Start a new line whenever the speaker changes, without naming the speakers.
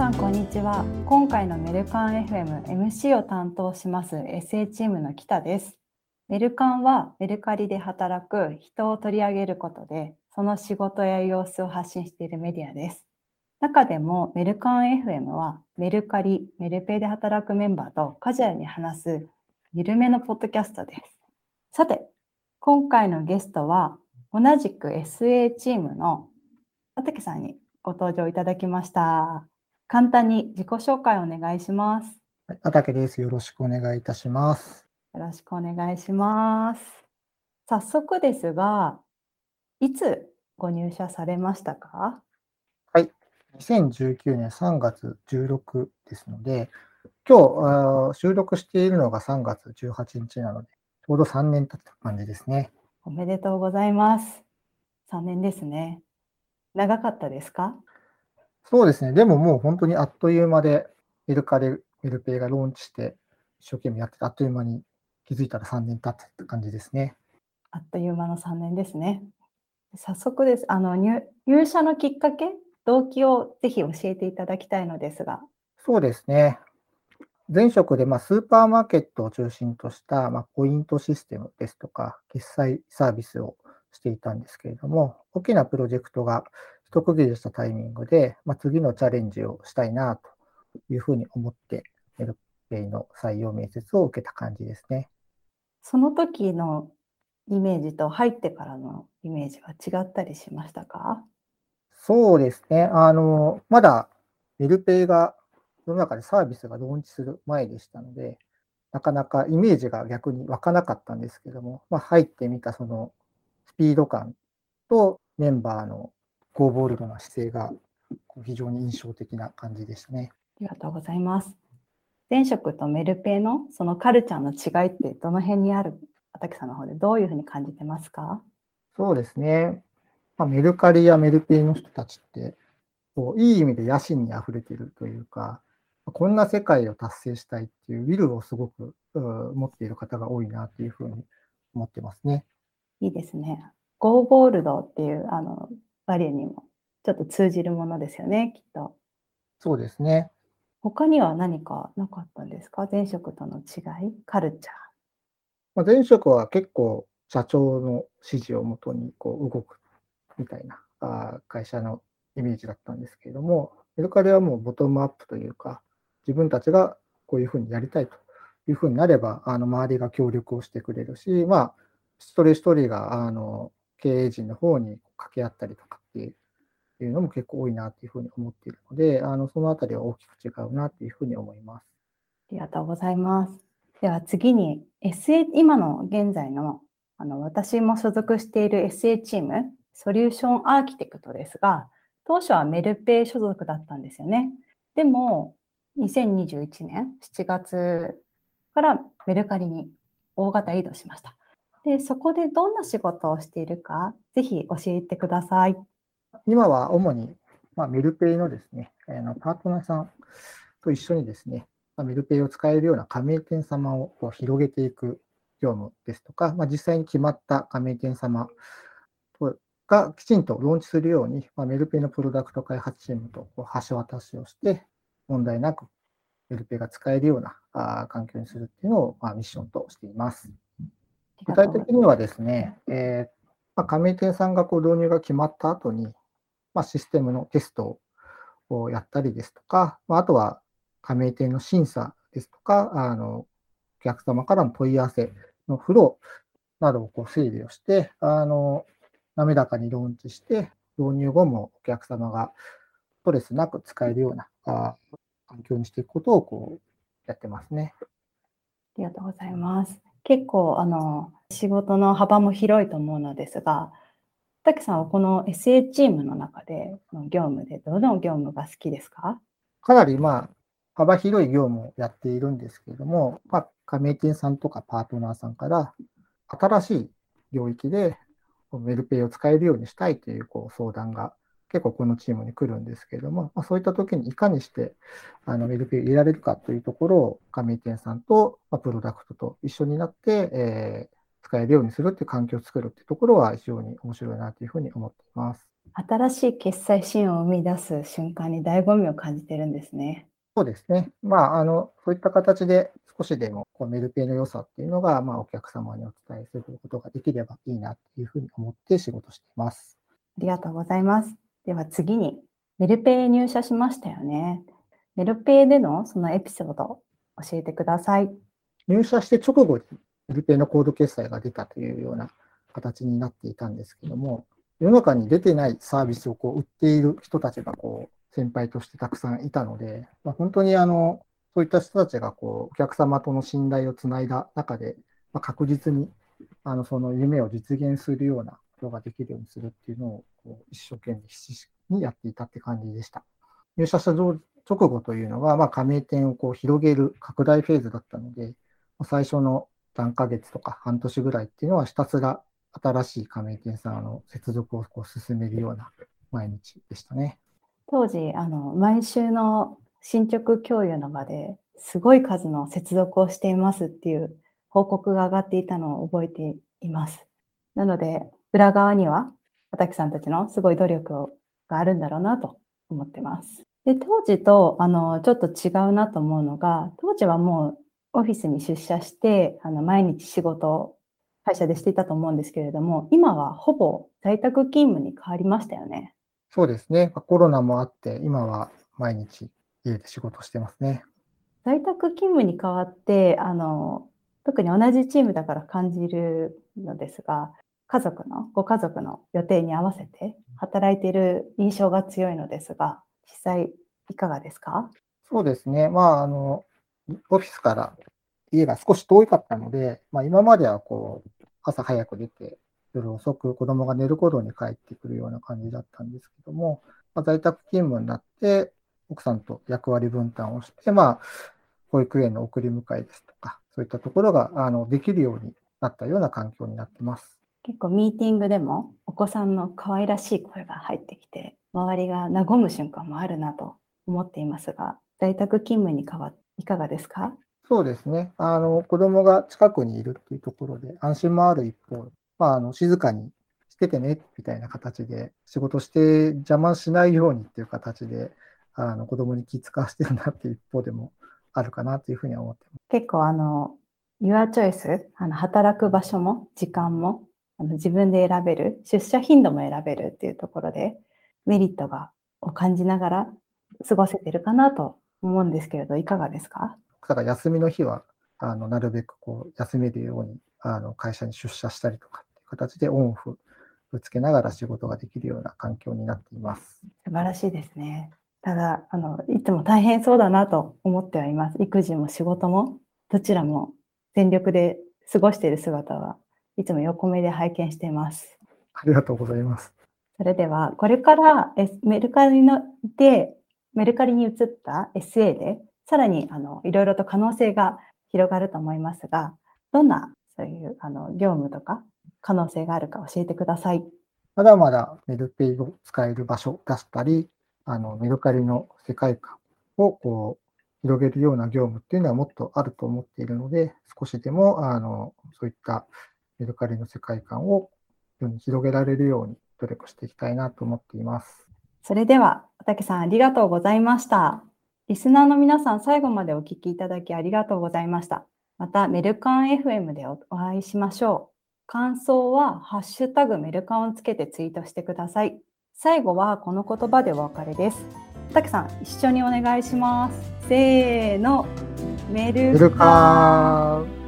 さんこんにちは今回のメルカン FM MC を担当します SA チームの北ですメルカンはメルカリで働く人を取り上げることでその仕事や様子を発信しているメディアです中でもメルカン FM はメルカリ、メルペイで働くメンバーとカジュアルに話す緩めのポッドキャストです。さて、今回のゲストは同じく SA チームの畑さんにご登場いただきました。簡単に自己紹介をお願いします。
畑です。よろしくお願いいたします。
よろしくお願いします。早速ですが、いつご入社されましたか？
はい。2019年3月16ですので、今日収録しているのが3月18日なので、ちょうど3年経った感じですね。
おめでとうございます。3年ですね。長かったですか？
そうですね。でももう本当にあっという間で、メルカリ、メルペイがローンチして、一生懸命やってあっという間に気づいたら3年経ったって感じですね。
あっという間の3年ですね。早速です。あの入社のきっかけ、動機をぜひ教えていただきたいのですが。
そうですね。前職でまあスーパーマーケットを中心としたまあポイントシステムですとか、決済サービスをしていたんですけれども、大きなプロジェクトが一区切りしたタイミングで、まあ、次のチャレンジをしたいなというふうに思って、メルペイの採用面接を受けた感じですね。
その時のイメージと入ってからのイメージは違ったりしましたか？
そうですね。あの、まだメルペイが世の中でサービスがローンチする前でしたので、なかなかイメージが逆に湧かなかったんですけども、まあ、入ってみたそのスピード感とメンバーのゴーボールドな姿勢が非常に印象的な感じでしたね。
ありがとうございます。前職とメルペイのそのカルチャーの違いってどの辺にある畑さんの方でどういうふうに感じてますか？
そうですね。まあ、メルカリやメルペイの人たちってこういい意味で野心にあふれているというか、こんな世界を達成したいっていうウィルをすごく持っている方が多いなというふうに思ってますね。
いいですね。ゴーゴールドっていうあのバリューにもちょっと通じるものですよね、きっと。
そうですね。
他には何かなかったんですか？前職との違い、カルチャー。
まあ、前職は結構社長の指示をもとにこう動くみたいなあ会社のイメージだったんですけれども、メルカリはもうボトムアップというか、自分たちがこういうふうにやりたいというふうになれば、あの周りが協力をしてくれるし、まあ、一人一人があの経営陣の方に掛け合ったりとかっていうのも結構多いなというふうに思っているので、あのそのあたりは大きく違うなというふうに思います。
ありがとうございます。では次に SA、今の現在のあの私も所属している SA チーム、ソリューションアーキテクトですが、当初はメルペイ所属だったんですよね。でも、2021年7月からメルカリに大型移動しました。で、そこでどんな仕事をしているか、ぜひ教えてください。
今は主に、まあ、メルペイのですね、あのパートナーさんと一緒にですね、まあ、メルペイを使えるような加盟店様をこう広げていく業務ですとか、まあ、実際に決まった加盟店様がきちんとローンチするように、まあ、メルペイのプロダクト開発チームとこう橋渡しをして、問題なくメルペイが使えるようなあ環境にするっていうのを、まあ、ミッションとしています。具体的にはですね、えーまあ、加盟店さんがこう導入が決まった後に、まあ、システムのテストをやったりですとか、まあ、あとは加盟店の審査ですとか、あのお客様からの問い合わせのフローなどをこう整理をして、あの滑らかにローンチして、導入後もお客様がストレスなく使えるようなあ環境にしていくことをこうやってますね。あ
りがとうございます。結構あの仕事の幅も広いと思うのですが、竹さんはこの SA チームの中での業務でどの業務が好きですか？
かなりまあ幅広い業務をやっているんですけれども、まあ、加盟店さんとかパートナーさんから新しい領域でメルペイを使えるようにしたいというこう相談が結構このチームに来るんですけれども、まあ、そういった時にいかにしてあのメルペイを入れられるかというところを加盟店さんと、まあ、プロダクトと一緒になって、えー、使えるようにするっていう環境を作るっていうところは非常に面白いなというふうに思っています。
新しい決済シーンを生み出す瞬間に醍醐味を感じてるんですね。
そうですね。まあ、あの、そういった形で少しでもこうメルペイの良さっていうのが、まあ、お客様にお伝えすることができればいいなっていうふうに思って仕事しています。
ありがとうございます。では次に、メルペイ入社しましたよね。メルペイでのそのエピソード教えてください。
入社して直後にメルペイのコード決済が出たというような形になっていたんですけども、世の中に出てないサービスをこう売っている人たちがこう先輩としてたくさんいたので、まあ、本当にあのそういった人たちがこうお客様との信頼をつないだ中で、まあ、確実にあのその夢を実現するようなことができるようにするっていうのをこう一生懸命必死にやっていたって感じでした。入社した直後というのは、まあ、加盟店をこう広げる拡大フェーズだったので、最初の何ヶ月とか半年ぐらいっていうのはひたすら新しい加盟店さんの接続をこう進めるような毎日でしたね。
当時、あの毎週の進捗共有の場ですごい数の接続をしていますっていう報告が上がっていたのを覚えています。なので、裏側には、畑さんたちのすごい努力があるんだろうなと思ってます。で、当時と、あの、ちょっと違うなと思うのが、当時はもうオフィスに出社して、あの、毎日仕事を会社でしていたと思うんですけれども、今はほぼ在宅勤務に変わりましたよね。
そうですね。コロナもあって、今は毎日家で仕事してますね。
在宅勤務に変わって、あの、特に同じチームだから感じるのですが、家族の、ご家族の予定に合わせて働いている印象が強いのですが、実際いかがですか？
そうですね。まあ、あの、オフィスから家が少し遠かったので、まあ、今まではこう、朝早く出て、夜遅く子供が寝る頃に帰ってくるような感じだったんですけども、まあ、在宅勤務になって、奥さんと役割分担をして、まあ、保育園の送り迎えですとか、そういったところがあのできるようになったような環境になってます。
結構ミーティングでもお子さんの可愛らしい声が入ってきて、周りが和む瞬間もあるなと思っていますが、在宅勤務に変わっていかがですか？
そうですね。あの、子供が近くにいるっていうところで安心もある一方、まあ、あの、静かにしててね、みたいな形で、仕事して邪魔しないようにっていう形で、あの、子供に気遣わしてるなっていう一方でもあるかなというふうに思ってます。
結構、あの、Your Choice、あの、働く場所も時間もあの自分で選べる、出社頻度も選べるっていうところで、メリットがを感じながら過ごせてるかなと思うんですけれど、いかがですか？
だから休みの日は、あの、なるべくこう、休めるように、あの、会社に出社したりとかっていう形でオンオフぶつけながら仕事ができるような環境になっています。
素晴らしいですね。ただ、あの、いつも大変そうだなと思ってはいます。育児も仕事も、どちらも全力で過ごしている姿はいつも横目で拝見しています。
ありがとうございます。
それでは、これからメルカリので、メルカリに移った SA でさらにあのいろいろと可能性が広がると思いますが、どんなそういうあの業務とか可能性があるか教えてください。
まだまだメルペイを使える場所だったり、あのメルカリの世界観をこう広げるような業務っていうのはもっとあると思っているので、少しでもあのそういったメルカリの世界観を広げられるように努力していきたいなと思っています。
それでは、おたけさんありがとうございました。リスナーの皆さん、最後までお聞きいただきありがとうございました。また、メルカン FM でお会いしましょう。感想は、ハッシュタグメルカンをつけてツイートしてください。最後は、この言葉でお別れです。たけさん、一緒にお願いします。せーの、メルカン。